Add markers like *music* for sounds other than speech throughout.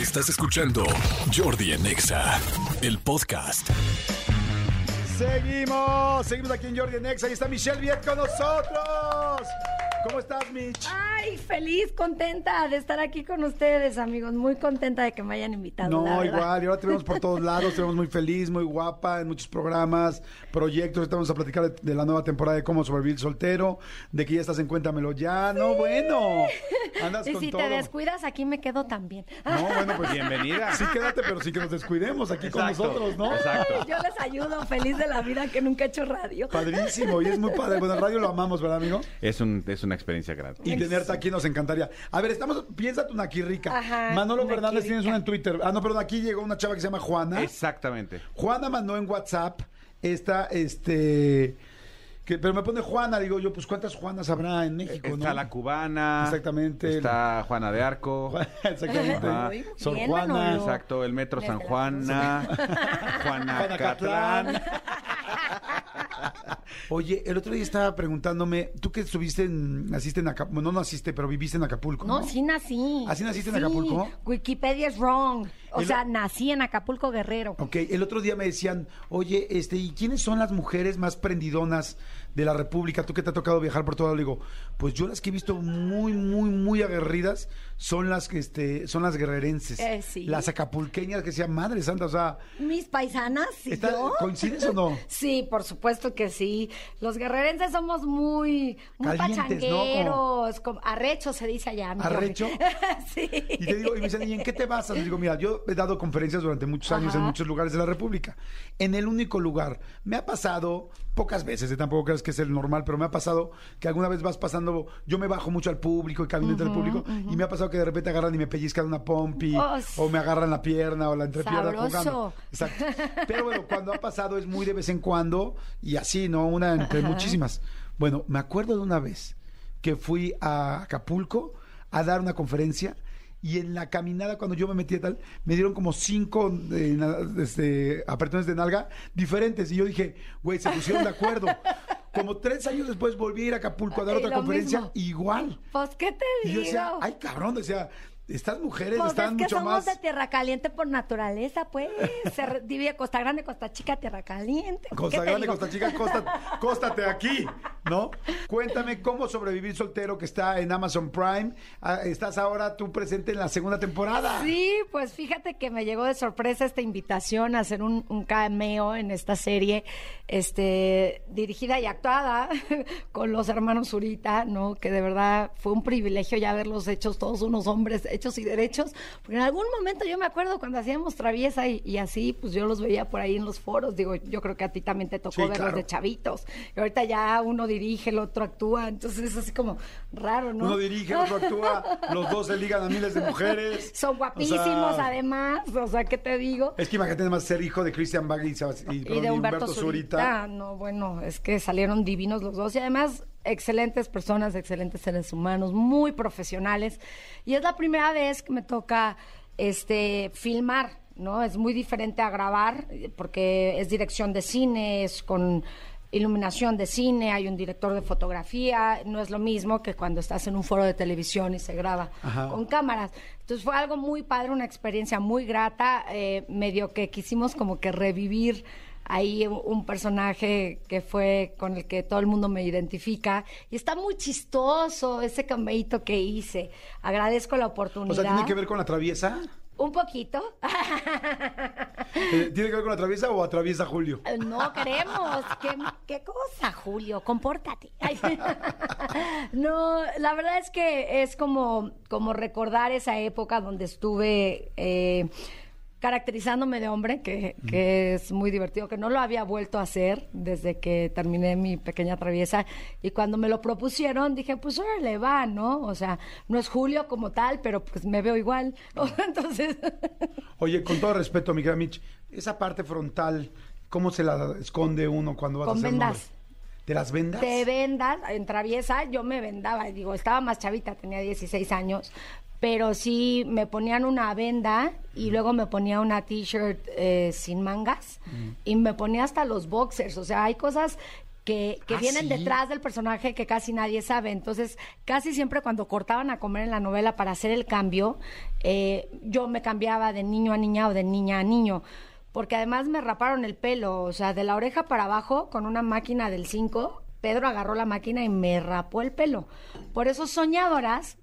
Estás escuchando Jordi en Exa, el podcast. Seguimos, seguimos aquí en Jordi Nexa y está Michelle Viet con nosotros. ¿Cómo estás, Mitch? Ay, feliz, contenta de estar aquí con ustedes, amigos. Muy contenta de que me hayan invitado. No, igual, y ahora te vemos por todos *laughs* lados, te vemos muy feliz, muy guapa, en muchos programas, proyectos. Vamos a platicar de, de la nueva temporada de cómo sobrevivir soltero, de que ya estás en Cuéntamelo ya. No, bueno, andas Y con si todo. te descuidas, aquí me quedo también. No, bueno, pues Bienvenida. Sí, quédate, pero sí que nos descuidemos aquí con nosotros, ¿no? Exacto. Ay, yo les ayudo, feliz de la vida que nunca he hecho radio. Padrísimo, y es muy padre. Bueno, el radio lo amamos, ¿verdad, amigo? Es, un, es una experiencia grande. Y tenerte aquí nos encantaría. A ver, estamos, piénsate una aquí rica. Ajá, Manolo una Fernández tienes una en Twitter. Ah, no, perdón, aquí llegó una chava que se llama Juana. Exactamente. Juana mandó en WhatsApp esta, este, que, pero me pone Juana, digo yo, pues cuántas Juanas habrá en México, Está ¿no? la cubana. Exactamente. Está Juana de Arco. *laughs* Exactamente. Sor bien, Juana. Manolo. Exacto, el metro San *laughs* Juana. Juana Catlán. Oye, el otro día estaba preguntándome, tú que estuviste en, naciste en Acapulco, no naciste, pero viviste en Acapulco, ¿no? No, sí nací. ¿Ah, sí naciste en Acapulco? Wikipedia es wrong. O El- sea, nací en Acapulco Guerrero. Ok, el otro día me decían, oye, este, ¿y quiénes son las mujeres más prendidonas de la República? Tú que te ha tocado viajar por todo, le digo, pues yo las que he visto muy, muy, muy aguerridas son las que, este, son las guerrerenses. Eh, sí. Las acapulqueñas que sean madre santa, o sea, Mis paisanas y ¿está- yo. ¿coincides o no? *laughs* Sí, por supuesto que sí. Los guerrerenses somos muy, muy Calientes, ¿no? pachangueros, como arrechos se dice allá. ¿Arrecho? *laughs* Sí. Y te digo, y me dicen, ¿y en qué te basas? Les digo, mira, yo he dado conferencias durante muchos años en muchos lugares de la República. En el único lugar, me ha pasado, pocas veces, eh, tampoco crees que es el normal, pero me ha pasado que alguna vez vas pasando, yo me bajo mucho al público y camino entre el público, y me ha pasado que de repente agarran y me pellizcan una pompi, Oh, sí. o me agarran la pierna o la entrepierna Sabroso. jugando. Exacto. Pero bueno, cuando ha pasado es muy de vez en cuando, y así, ¿no? Una entre muchísimas. Bueno, me acuerdo de una vez que fui a Acapulco a dar una conferencia y en la caminada cuando yo me metí a tal me dieron como cinco eh, este, apretones de nalga diferentes y yo dije güey se pusieron de acuerdo *laughs* como tres años después volví a ir a Acapulco a dar Y otra conferencia mismo. igual Pues, ¿qué te y digo? yo decía ay cabrón decía estas mujeres Pues están es que mucho somos más de tierra caliente por naturaleza, pues. *laughs* Se divide Costa Grande, Costa Chica, tierra caliente. Costa ¿Qué te Grande? Costa Chica, Costa, *laughs* cóstate aquí, ¿no? Cuéntame cómo sobrevivir soltero que está en Amazon Prime. Ah, Estás ahora tú presente en la segunda temporada. Sí, pues fíjate que me llegó de sorpresa esta invitación a hacer un, un cameo en esta serie, este, dirigida y actuada *laughs* con los hermanos Zurita, ¿no? Que de verdad fue un privilegio ya verlos hechos todos unos hombres hechos y derechos, porque en algún momento yo me acuerdo cuando hacíamos traviesa y, y así, pues yo los veía por ahí en los foros, digo, yo creo que a ti también te tocó Sí, verlos claro. de chavitos, y ahorita ya uno dirige, el otro actúa, entonces es así como raro, ¿no? Uno dirige, otro actúa, los dos se ligan a miles de mujeres. *laughs* Son O guapísimos sea, además, o sea, ¿qué te digo? Es que imagínate nada más ser hijo de Christian Bag y, y, y de y Humberto, Zurita. No, bueno, es que salieron divinos los dos y además excelentes personas, excelentes seres humanos, muy profesionales. Y es la primera vez que me toca este filmar, ¿no? Es muy diferente a grabar porque es dirección de cine, es con iluminación de cine, hay un director de fotografía, no es lo mismo que cuando estás en un foro de televisión y se graba Ajá. con cámaras. Entonces fue algo muy padre, una experiencia muy grata, eh, medio que quisimos como que revivir ahí un- personaje que fue con el que todo el mundo me identifica y está muy chistoso ese cameíto que hice. Agradezco la O oportunidad. sea, ¿tiene que ver con la traviesa? Un poquito. Eh, ¿Tiene que ver con la traviesa o atraviesa Julio? No queremos. ¿Qué, qué cosa, Julio? Compórtate. *laughs* No, la verdad es que es como, como recordar esa época donde estuve eh, caracterizándome de hombre, que, que es muy divertido, que no lo había vuelto a hacer desde que terminé mi pequeña traviesa. Y cuando me lo propusieron, dije, pues órale, va, ¿no? O sea, no es Julio como tal, pero pues me veo igual. *laughs* Entonces... Oye, con todo respeto, mi gran Mitch, esa parte frontal, ¿cómo se la esconde uno cuando vas Con a hacer vendas. ¿Te las vendas? Te vendas, en traviesa yo me vendaba, digo, estaba más chavita, tenía 16 años, pero sí me ponían una venda y luego me ponía una t-shirt eh, sin mangas y me ponía hasta los boxers, o sea, hay cosas que, que ¿Ah, vienen sí? detrás del personaje que casi nadie sabe. Entonces, casi siempre cuando cortaban a comer en la novela para hacer el cambio, eh, yo me cambiaba de niño a niña o de niña a niño. Porque además me raparon el pelo, o sea, de la oreja para abajo con una máquina del 5. Pedro agarró la máquina y me rapó el pelo. Por eso soñadoras,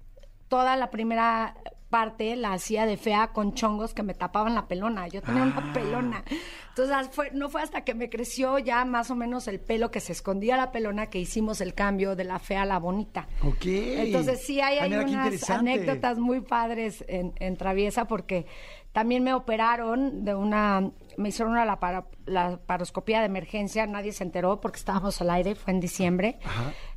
toda la primera parte la hacía de fea con chongos que me tapaban la pelona. Yo tenía Ah. una pelona. Entonces fue, no fue hasta que me creció ya más o menos el pelo que se escondía la pelona que hicimos el cambio de la fea a la bonita. Ok. Entonces sí hay, Ay, hay mira qué unas anécdotas muy padres en, en Traviesa porque también me operaron de una, me hicieron una lapara- laparoscopía de emergencia, nadie se enteró porque estábamos al aire, fue en diciembre.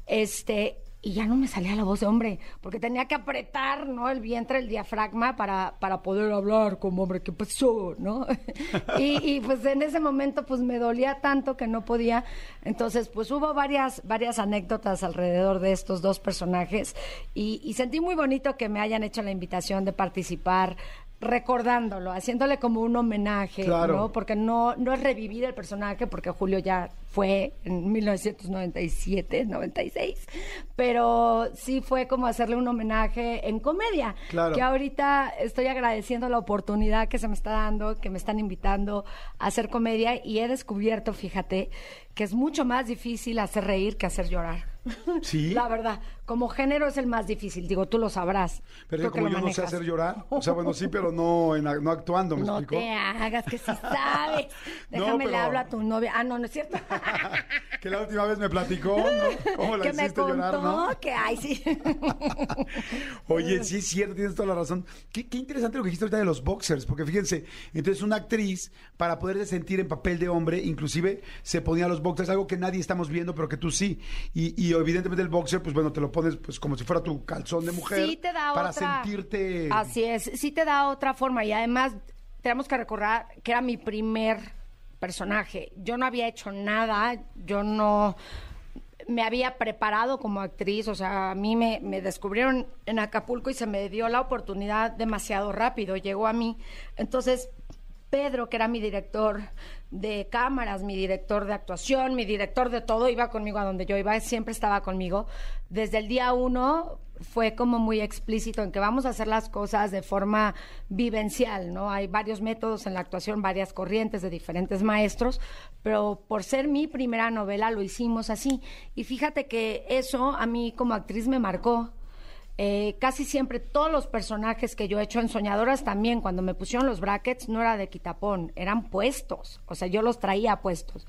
Este, y ya no me salía la voz de hombre, porque tenía que apretar, ¿no? El vientre, el diafragma para, para poder hablar como hombre, ¿qué pasó? ¿no? *laughs* y, y, pues en ese momento pues me dolía tanto que no podía. Entonces pues hubo varias, varias anécdotas alrededor de estos dos personajes y, y sentí muy bonito que me hayan hecho la invitación de participar recordándolo, haciéndole como un homenaje, Claro. ¿no? Porque no, no es revivir el personaje, porque Julio ya fue en 1997, 96, pero sí fue como hacerle un homenaje en comedia, Claro. que ahorita estoy agradeciendo la oportunidad que se me está dando, que me están invitando a hacer comedia y he descubierto, fíjate, que es mucho más difícil hacer reír que hacer llorar. *laughs* ¿Sí? La verdad, como género es el más difícil, digo, tú lo sabrás. Pero que como yo no sé hacer llorar. O sea, bueno, sí, pero *laughs* no, en, no actuando, ¿me No explico? te hagas que sí sabes. *laughs* No, Déjame le pero- hablo a tu novia. Ah, no, no es cierto. que la última vez me platicó, ¿no? ¿Cómo la que me hiciste contó llorar, no? que ay sí. Oye, sí es cierto, tienes toda la razón. Qué, qué interesante lo que dijiste ahorita de los boxers, porque fíjense, entonces una actriz, para poderse sentir en papel de hombre, inclusive se ponía los boxers, algo que nadie estamos viendo, pero que tú sí. Y, y evidentemente el boxer, pues bueno, te lo pones pues como si fuera tu calzón de mujer. Sí te da Para otra. sentirte... Así es, sí te da otra forma y además tenemos que recordar que era mi primer personaje. Yo no había hecho nada, yo no me había preparado como actriz, o sea, a mí me, me descubrieron en Acapulco y se me dio la oportunidad demasiado rápido, llegó a mí. Entonces, Pedro, que era mi director de cámaras, mi director de actuación, mi director de todo, iba conmigo a donde yo iba, siempre estaba conmigo. Desde el día uno fue como muy explícito en que vamos a hacer las cosas de forma vivencial, ¿no? Hay varios métodos en la actuación, varias corrientes de diferentes maestros, pero por ser mi primera novela lo hicimos así. Y fíjate que eso a mí como actriz me marcó. Eh, casi siempre todos los personajes que yo he hecho en Soñadoras también, cuando me pusieron los brackets, no era de quitapón, eran puestos. O sea, yo los traía puestos.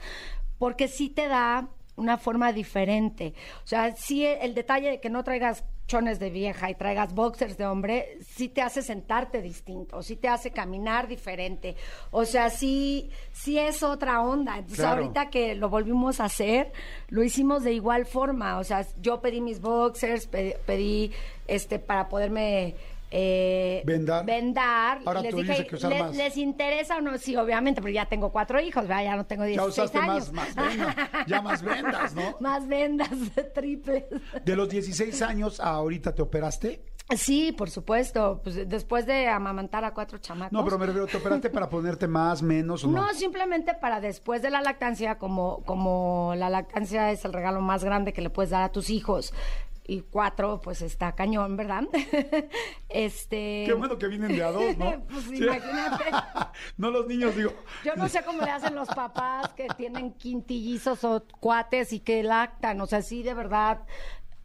Porque sí te da una forma diferente. O sea, sí el detalle de que no traigas chones de vieja y traigas boxers de hombre, sí te hace sentarte distinto, sí te hace caminar diferente. O sea, sí, sí es otra onda. Entonces, Claro. ahorita que lo volvimos a hacer, lo hicimos de igual forma. O sea, yo pedí mis boxers, pe- pedí este para poderme eh, Vendar. vendar. Ahora les tú dije, dices que usar "¿Le- más". ¿les interesa o no? Sí, obviamente, pero ya tengo cuatro hijos, ¿verdad? ya no tengo Ya 16 usaste años. más, más vendas, ya más vendas, ¿no? *laughs* más vendas *laughs* triples. De los 16 años a ahorita te operaste. Sí, por supuesto. Pues después de amamantar a cuatro chamacos. No, pero me refiero, ¿te operaste para ponerte más, menos o no? No, simplemente para después de la lactancia, como, como la lactancia es el regalo más grande que le puedes dar a tus hijos. Y cuatro, pues está cañón, ¿verdad? *laughs* este. Qué bueno que vienen de a dos, ¿no? *laughs* Pues, Sí. imagínate. *laughs* no los niños, digo. Yo no sé cómo le hacen los papás que tienen quintillizos o cuates y que lactan. O sea, sí, de verdad,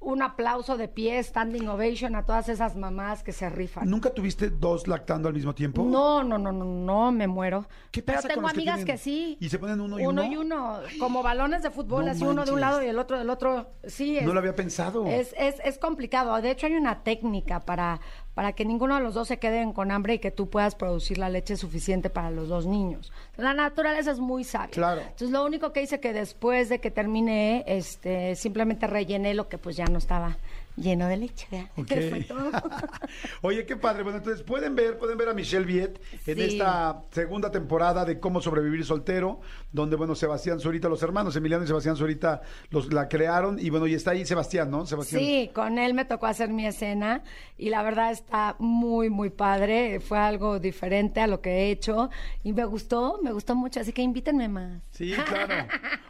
un aplauso de pie, standing ovation a todas esas mamás que se rifan. ¿Nunca tuviste dos lactando al mismo tiempo? No, no, no, no, no, me muero. ¿Qué Pero pasa con tengo que amigas tienen- que sí. y se ponen uno y uno? uno? y uno, como balones de fútbol, No así uno de un lado y el otro del otro. Sí, es, No lo había pensado. Es, es, es complicado. De hecho, hay una técnica para, para que ninguno de los dos se queden con hambre y que tú puedas producir la leche suficiente para los dos niños. La naturaleza es muy sabia. Claro. Entonces, lo único que hice que después de que terminé, este, simplemente rellené lo que pues ya no estaba lleno de leche. ¿verdad? Ok. Fue todo. *laughs* Oye, qué padre. Bueno, entonces pueden ver, pueden ver a Michelle Viet en Sí. esta segunda temporada de Cómo sobrevivir soltero, donde bueno, Sebastián Zurita, los hermanos Emiliano y Sebastián Zurita los la crearon y bueno, y está ahí Sebastián, ¿no? Sebastián. Sí, con él me tocó hacer mi escena y la verdad está muy, muy padre. Fue algo diferente a lo que he hecho y me gustó, me gustó mucho. Así que invítenme más. Sí, *laughs* claro.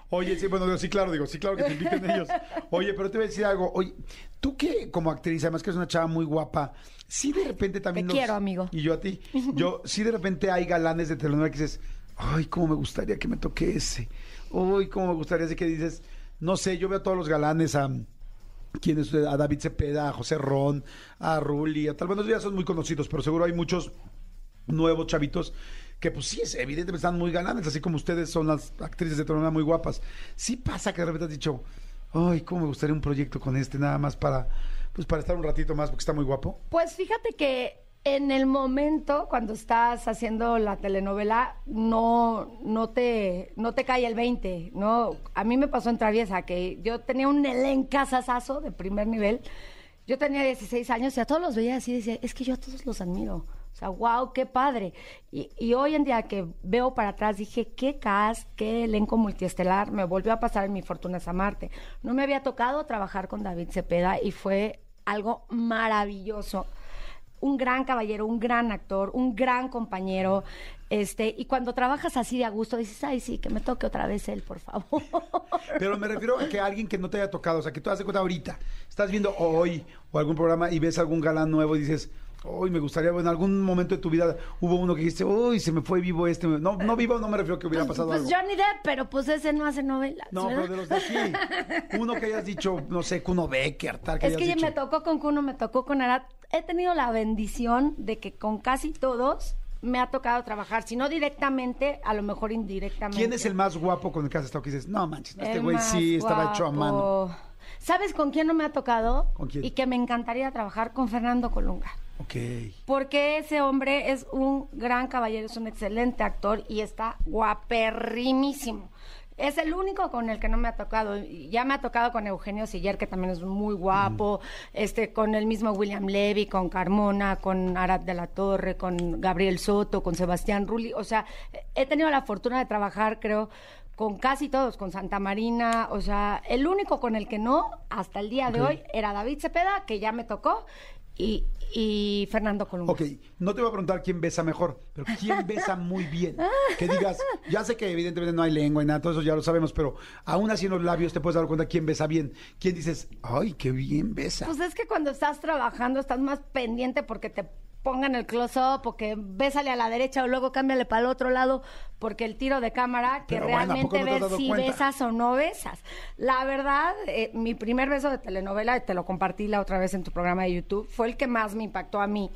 Oye, sí, bueno, sí, claro, digo, sí, claro que te inviten ellos. *laughs* Oye, pero te voy a decir algo. Oye, tú que como actriz, además que es una chava muy guapa, sí de repente también Te quiero, amigo. Y yo a ti. Yo, *laughs* sí de repente hay galanes de telenovela que dices, ay, cómo me gustaría que me toque ese. Uy, cómo me gustaría ese que dices, no sé, yo veo a todos los galanes a... ¿Quién es? A David Cepeda, a José Ron, a Ruli, a tal. Bueno, ya son muy conocidos, pero seguro hay muchos nuevos chavitos que pues sí, es, evidentemente están muy galanes, así como ustedes son las actrices de telenovela muy guapas. Sí pasa que de repente has dicho, ay, cómo me gustaría un proyecto con este, nada más para, pues para estar un ratito más, porque está muy guapo. Pues fíjate que en el momento cuando estás haciendo la telenovela no no te no te cae el 20, ¿no? A mí me pasó en Traviesa que yo tenía un elencazazazo de primer nivel. Yo tenía 16 años y a todos los veía así y decía, es que yo a todos los admiro. O sea, wow, qué padre. Y, y hoy en día que veo para atrás dije, qué cast, qué elenco multiestelar. Me volvió a pasar en Mi Fortuna es Amarte. No me había tocado trabajar con David Cepeda y fue algo maravilloso un gran caballero, un gran actor, un gran compañero. Este, y cuando trabajas así de a gusto, dices, ay, sí, que me toque otra vez él, por favor. *laughs* Pero me refiero a que alguien que no te haya tocado, o sea, que tú haces cuenta ahorita, estás viendo hoy o algún programa y ves algún galán nuevo y dices, uy, me gustaría, en algún momento de tu vida hubo uno que dijiste, uy, se me fue vivo este. No, no vivo, no me refiero a que hubiera pasado pues algo. Johnny Depp, pero pues ese no hace novelas. No, ¿verdad? pero de los de aquí. *laughs* Uno que hayas dicho, no sé, Kuno Becker, tal, que Es que ya dicho. me tocó con Kuno, me tocó con Arat. He tenido la bendición de que con casi todos me ha tocado trabajar, si no directamente, a lo mejor indirectamente. ¿Quién es el más guapo con el que has estado? Que dices, no manches, este güey sí estaba hecho a mano. ¿Sabes con quién no me ha tocado? ¿Con quién? Y que me encantaría trabajar con Fernando Colunga. Ok. Porque ese hombre es un gran caballero, es un excelente actor y está guaperrimísimo. Es el único con el que no me ha tocado. Ya me ha tocado con Eugenio Siller, que también es muy guapo, este, con el mismo William Levy, con Carmona, con Arad de la Torre, con Gabriel Soto, con Sebastián Rulli. O sea, he tenido la fortuna de trabajar, creo, con casi todos, con Santa Marina. O sea, el único con el que no, hasta el día de hoy, era David Cepeda, que ya me tocó, y, y Fernando Colunga. Ok, no te voy a preguntar quién besa mejor, pero quién besa muy bien. *laughs* Que digas, ya sé que evidentemente no hay lengua y nada, todo eso ya lo sabemos, pero aún así en los labios te puedes dar cuenta quién besa bien. ¿Quién dices, ay, qué bien besa? Pues es que cuando estás trabajando estás más pendiente porque te pongan el close-up o que bésale a la derecha o luego cámbiale para el otro lado porque el tiro de cámara que Pero bueno, ¿a poco realmente no te has ves dado si cuenta? besas o no besas. La verdad, eh, mi primer beso de telenovela, te lo compartí la otra vez en tu programa de YouTube, fue el que más me impactó a mí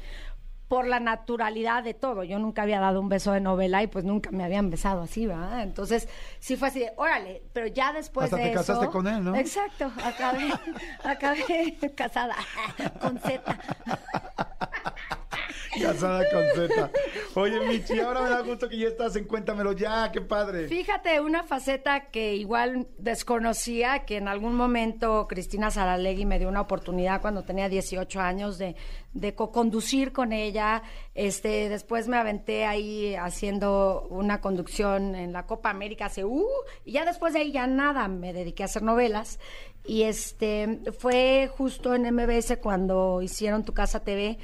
por la naturalidad de todo. Yo nunca había dado un beso de novela y pues nunca me habían besado así, ¿verdad? Entonces, sí fue así de, órale, pero ya después Hasta de te eso... casaste con él, ¿no? Exacto, acabé, *laughs* acabé casada *laughs* con Z. Casada con Z. Oye, Michi, ahora me da gusto que ya estás en Cuéntamelo ya, qué padre. Fíjate, una faceta que igual desconocía, que en algún momento Cristina Saralegui me dio una oportunidad cuando tenía 18 años de, co-conducir con ella. Este, después me aventé ahí haciendo una conducción en la Copa América uh, y ya después de ahí ya nada, me dediqué a hacer novelas. Y este, fue justo en MBS cuando hicieron Tu Casa TV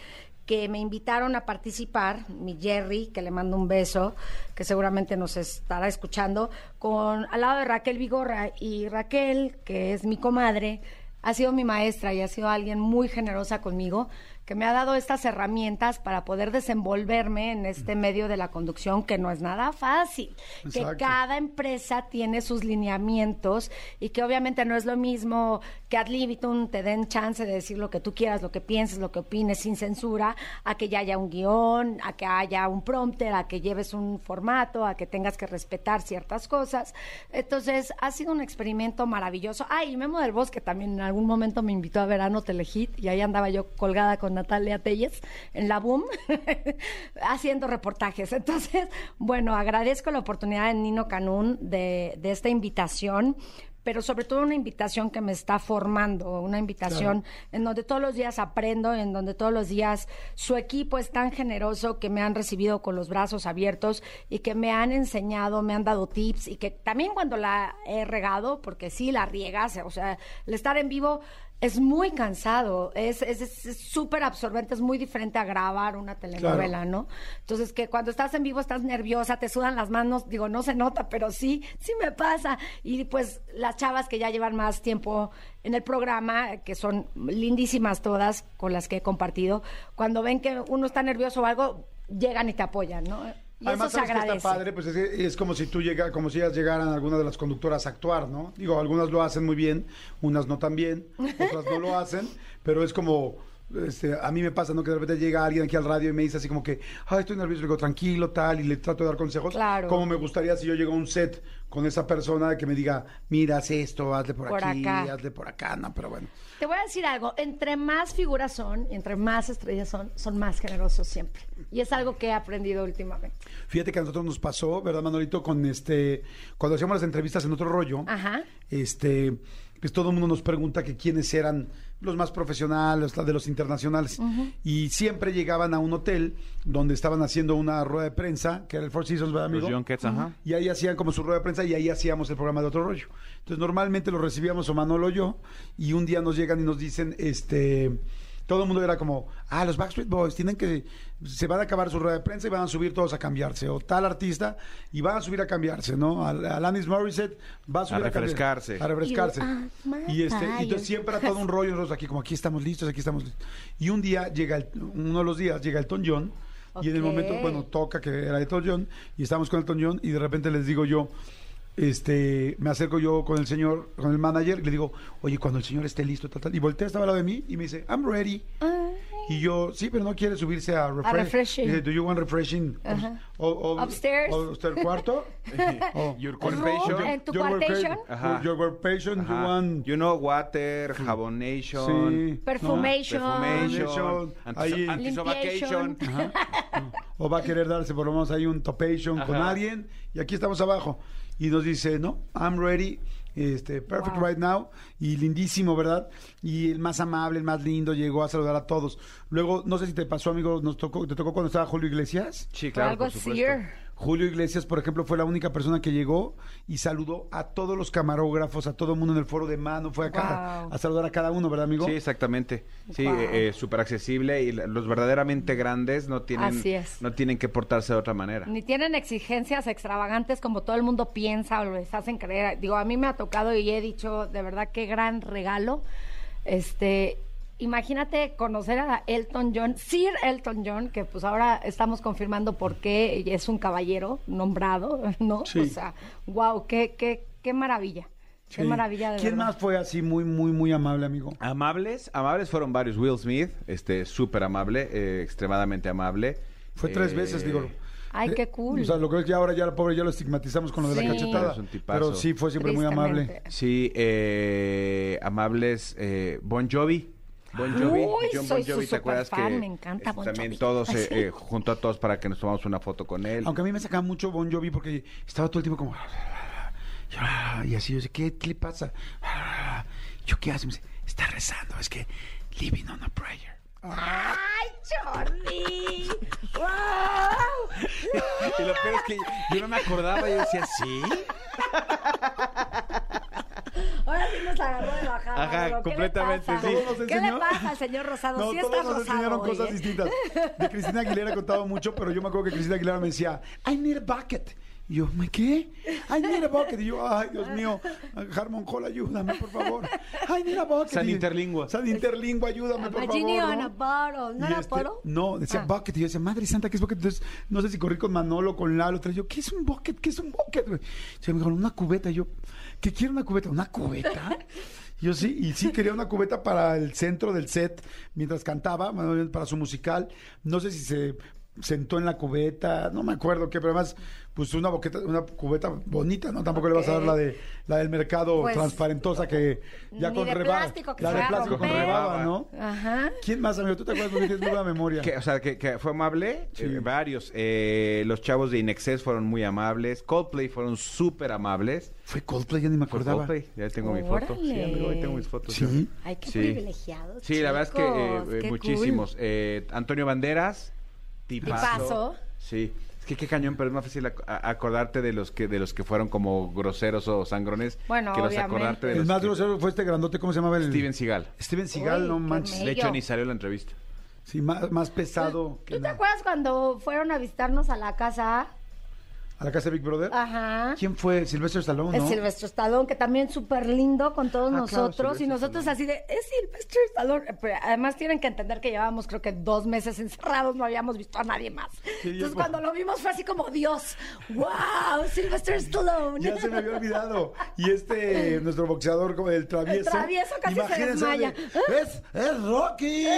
que me invitaron a participar, mi Jerry, que le mando un beso, que seguramente nos estará escuchando, con al lado de Raquel Vigorra. Y Raquel, que es mi comadre, ha sido mi maestra y ha sido alguien muy generosa conmigo, que me ha dado estas herramientas para poder desenvolverme en este medio de la conducción, que no es nada fácil, que cada empresa tiene sus lineamientos y que obviamente no es lo mismo que ad libitum te den chance de decir lo que tú quieras, lo que pienses, lo que opines sin censura, a que ya haya un guion, a que haya un prompter, a que lleves un formato, a que tengas que respetar ciertas cosas. Entonces, ha sido un experimento maravilloso. Ah, y Memo del Bosque también en algún momento me invitó a Verano Telehit y ahí andaba yo colgada con Natalia Telles en la Boom *laughs* haciendo reportajes. Entonces, bueno, agradezco la oportunidad de Nino Canún de, de esta invitación pero sobre todo una invitación que me está formando, una invitación en donde todos los días aprendo, en donde todos los días su equipo es tan generoso que me han recibido con los brazos abiertos y que me han enseñado, me han dado tips y que también cuando la he regado, porque sí la riegas, o sea, el estar en vivo es muy cansado, es es- es súper absorbente, es muy diferente a grabar una telenovela, ¿no? Entonces, que cuando estás en vivo estás nerviosa, te sudan las manos, digo, no se nota, pero sí, sí me pasa. Y pues las chavas que ya llevan más tiempo en el programa, que son lindísimas todas con las que he compartido, cuando ven que uno está nervioso o algo, llegan y te apoyan, ¿no? Y Además, eso se ¿sabes qué agradece. está padre? Pues es, es como si tú llega, como si ellas llegaran algunas de las conductoras a actuar, ¿no? Digo, algunas lo hacen muy bien, unas no tan bien, otras no lo *laughs* hacen, pero es como, este, a mí me pasa, ¿no? Que de repente llega alguien aquí al radio y me dice así como que, ay, estoy nervioso, le digo, tranquilo, tal, y le trato de dar consejos. Claro. Como me gustaría si yo llego a un set con esa persona que me diga, mira, haz esto, hazle por, Por aquí, acá. hazle por acá, no, pero bueno. Te voy a decir algo, entre más figuras son, entre más estrellas son, son más generosos siempre. Y es algo que he aprendido últimamente. Fíjate que a nosotros nos pasó, ¿verdad, Manolito? Con este, cuando hacíamos las entrevistas en otro rollo, Ajá. este, pues todo el mundo nos pregunta que quiénes eran los más profesionales, los de los internacionales. Y siempre llegaban a un hotel donde estaban haciendo una rueda de prensa, que era el Four Seasons, ¿verdad, Los amigo? Junkets, ajá. Y ahí hacían como su rueda de prensa y ahí hacíamos el programa de otro rollo. Entonces normalmente lo recibíamos o Manolo o yo y un día nos llegan y nos dicen, este, todo el mundo era como, ah, los Backstreet Boys tienen que, se van a acabar su rueda de prensa y van a subir todos a cambiarse, o tal artista y van a subir a cambiarse, ¿no? Al- Alanis Morissette va a subir a, cambiar- refrescarse. a refrescarse. Y este, y entonces siempre era todo un rollo, nosotros aquí como aquí estamos listos, aquí estamos listos. Y un día llega, el- uno de los días llega Elton John y en el momento, bueno, toca que era Elton John y estamos con Elton John y de repente les digo yo, este, me acerco yo con el señor, con el manager y le digo, oye, cuando el señor esté listo, tal, tal, y voltea, estaba al lado de mí y me dice, I'm ready. Y yo, sí, pero no quiere subirse a, refresh. refreshing. Dice, do you want refreshing? Ajá. O, o- Upstairs. o- ¿Upstairs cuarto? *laughs* O- Your o- corporation. ¿En tu your quartation? work- Ajá. Your workation, you Ajá. want... You know, water, jabonation, Sí. Perfumation. perfumation, Ahí. antisovacation. Limpiation. o va a querer darse por lo menos ahí un topation con Ajá. alguien y aquí estamos abajo y nos dice no I'm ready este perfect Wow. right now y lindísimo verdad y el más amable el más lindo llegó a saludar a todos luego no sé si te pasó amigo nos tocó te tocó cuando estaba Julio Iglesias Sí, claro, algo por supuesto. seer. Julio Iglesias, por ejemplo, fue la única persona que llegó y saludó a todos los camarógrafos, a todo el mundo en el foro de mano, fue acá Wow. a saludar a cada uno, ¿verdad, amigo? Sí, exactamente. Sí, Wow. eh, eh, súper accesible y la- los verdaderamente grandes no tienen, Así es. no tienen que portarse de otra manera. Ni tienen exigencias extravagantes como todo el mundo piensa o les hacen creer. Digo, a mí me ha tocado y he dicho, de verdad, qué gran regalo. Este, imagínate conocer a Elton John, Sir Elton John, que pues ahora estamos confirmando por qué es un caballero nombrado, *laughs* ¿no? Sí. O sea, wow, qué, qué, qué maravilla. Qué Sí. maravilla de ¿Quién verdad. más fue así muy, muy, muy amable, amigo? Amables, amables fueron varios. Will Smith, este, súper amable, eh, extremadamente amable. Fue tres Eh, veces, digo. Ay, qué cool. O sea, lo que es que ahora ya, pobre, ya lo estigmatizamos con lo de Sí. la cachetada. Es un. Pero sí, fue siempre muy amable. Sí, eh, amables, eh, Bon Jovi. Bon Jovi, Uy, John soy Bon su Jovi, ¿te acuerdas superfan, que me encanta Bon también Jovi. todos *laughs* eh, eh, junto a todos para que nos tomamos una foto con él? Aunque a mí me sacaba mucho Bon Jovi porque estaba todo el tiempo como... Y así, yo sé, ¿qué, qué le pasa? Yo, ¿qué hace? Me dice, está rezando, es que living on a prayer. ¡Ay, Jordi! ¡Wow! Y lo peor es que yo no me acordaba, yo decía, ¿sí? Ahora sí nos agarró de bajada. Ajá, Manolo. ¿Qué le completamente, pasa? sí. Nos ¿Qué le pasa al señor Rosado? No, sí todos está nos rosado enseñaron hoy, cosas ¿eh? distintas. De Cristina Aguilera he contado mucho, pero yo me acuerdo que Cristina Aguilera me decía, I need a bucket. Y yo, ¿me qué? I need a bucket. Y yo, ay, Dios mío, Harmon Hall, ayúdame, por favor. I need a bucket. San Interlingua. San Interlingua, ayúdame, por A favor. ¿no? a bottle. ¿No Y era este, bottle? No, decía Ah. bucket. Y yo decía, madre santa, ¿qué es bucket? Entonces, no sé si corrí con Manolo, con Lalo. Yo, ¿qué es un bucket? ¿Qué es un bucket? güey? Y me dijo, una cubeta. Y yo, ¿qué quiero una cubeta? ¿Una cubeta? Yo sí, y sí quería una cubeta para el centro del set mientras cantaba, para su musical. No sé si se sentó en la cubeta, no me acuerdo qué, pero además, pues una boqueta, una cubeta bonita, ¿no? Tampoco le vas a dar la de la del mercado Pues, transparentosa que ya con de rebaba. plástico que la se de plástico con rebaba, ¿no? Ajá. ¿Quién más, amigo? ¿Tú te acuerdas? Porque tienes buena memoria. Que, o sea, que, que fue amable. Sí. eh, varios. Eh, los chavos de Inexcess fueron muy amables. Coldplay fueron súper amables. Fue Coldplay, ya ni me acordaba. Coldplay. Ya tengo mi foto. Sí, amigo, ahí tengo mis fotos. Sí. Ay, qué Sí. privilegiados. Sí, la verdad es que eh, muchísimos. Eh, Antonio Banderas, tipazo. Tipazo. Sí. Es que qué cañón, pero es más fácil ac- acordarte de los que de los que fueron como groseros o sangrones Bueno, que los obviamente. acordarte de El los más que- grosero fue este grandote, ¿cómo se llamaba? El... Steven Seagal. Steven Seagal, Uy, no manches. De hecho, ni salió la entrevista. Sí, más, más pesado que ¿Tú te acuerdas cuando fueron a visitarnos a la casa? ¿A la casa de Big Brother? Ajá. ¿Quién fue? Silvestre Stallone, Es ¿no? Silvestre Stallone, que también súper lindo con todos Ah, claro, nosotros. y nosotros así de, es Silvestre Stallone. Pero además tienen que entender que llevábamos creo que dos meses encerrados, no habíamos visto a nadie más. Sí, Entonces cuando lo vimos fue así como, Dios, wow, Silvestre Stallone. Ya se me había olvidado. Y este, *laughs* nuestro boxeador como el travieso. El travieso casi se desmaya. de, es, es Rocky. *laughs*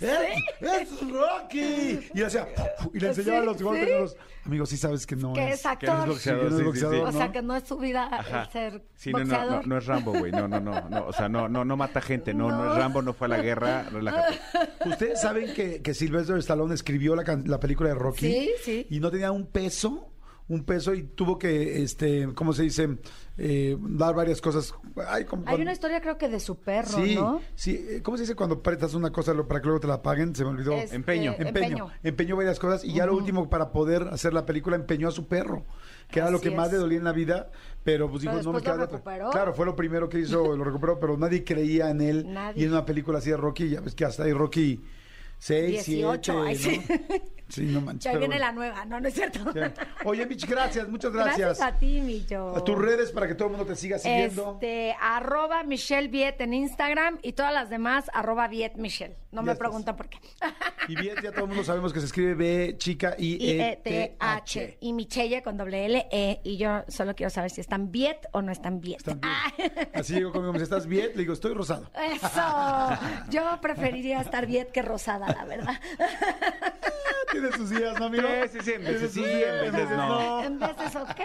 Es, es Rocky. Y hacía, y le enseñaba Sí, los golpes. sí. los- amigos, sí sabes que no es. es actor. Que no es boxeador, Sí, que no es sí, sí, sí. boxeador, O sea que no es su vida Ajá. el ser Sí, no, no, boxeador. no, no es Rambo, güey. No, no, no, no. O sea, no, no, no mata gente. No, no, No. es Rambo, no fue a la guerra. Relájate. Ustedes saben que, que Sylvester Stallone escribió la, la película de Rocky. Sí, sí. Y no tenía un peso. Un peso y tuvo que, este, ¿cómo se dice? Eh, dar varias cosas. Ay, como Hay cuando- una historia creo que de su perro, Sí, ¿no? sí. eh, ¿Cómo se dice cuando prestas una cosa lo- para que luego te la paguen? Se me olvidó. Este, Empeño. Empeño, empeño. empeñó varias cosas y ya lo último para poder hacer la película empeñó a su perro, que era lo que más le dolía en la vida, pero pues dijo, Pero no me queda lo de otra". recuperó. Claro, fue lo primero que hizo, lo recuperó, pero nadie creía en él Nadie. y en una película así de Rocky, ya ves que hasta hay Rocky 6, 18, 7, ay, *laughs* sí. No manches. Ya viene bueno. la nueva, no, no es cierto. Sí. Oye, Mitch, gracias, muchas gracias. Gracias a ti, Millo. A tus redes para que todo el mundo te siga siguiendo. Este, arroba Michelle Viet en Instagram y todas las demás, arroba Viet Michelle. No Ya me estás. preguntan por qué. *laughs* Y bien, ya todo el mundo sabemos que se escribe B, chica, I, E, T. H. Y Michelle con doble L, E. Y yo solo quiero saber si están Viet o no están Viet. Están bien. Así digo conmigo, dice, ¿estás bien? Le digo, estoy rosado. Eso. Yo preferiría estar Viet que rosada, la verdad. Tiene sus días, ¿no, amigo? Sí, sí, sí, en veces sí, en veces no. En veces, ok.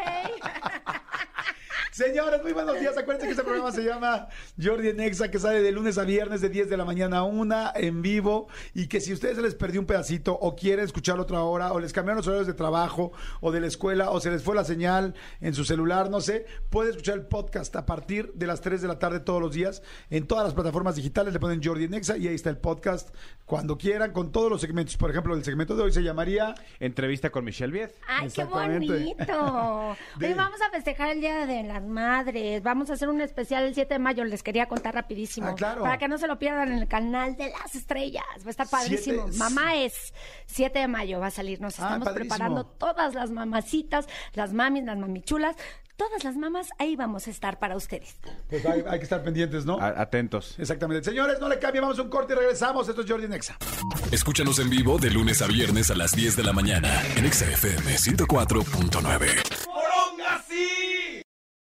Señores, muy buenos días. Acuérdense que este programa se llama Jordi en Exa, que sale de lunes a viernes de 10 de la mañana a 1 en vivo. Y que si ustedes se les perdió un pedacito o quieren escucharlo otra hora, o les cambiaron los horarios de trabajo o de la escuela, o se les fue la señal en su celular, no sé, puede escuchar el podcast a partir de las 3 de la tarde todos los días en todas las plataformas digitales. Le ponen Jordi en Exa y ahí está el podcast cuando quieran, con todos los segmentos. Por ejemplo, el segmento de hoy se llamaría. Entrevista con Michelle Viet. Ay, qué bonito. *laughs* De- Oye, vamos a festejar el Día de las Madres. Vamos a hacer un especial el 7 de mayo. Les quería contar rapidísimo. Ah, claro. Para que no se lo pierdan en el canal de las estrellas. Va a estar padrísimo. Siete- Mamá es 7 de mayo. Va a salir. Nos Ah, estamos preparando todas las mamacitas, las mamis, las mamichulas. Todas las mamás, ahí vamos a estar para ustedes. Pues hay, hay que estar pendientes, ¿no? A- Atentos. Exactamente. Señores, no le cambien, vamos a un corte y regresamos. Esto es Jordi en Exa. Escúchanos en vivo de lunes a viernes a las 10 de la mañana en Exa FM 104.9.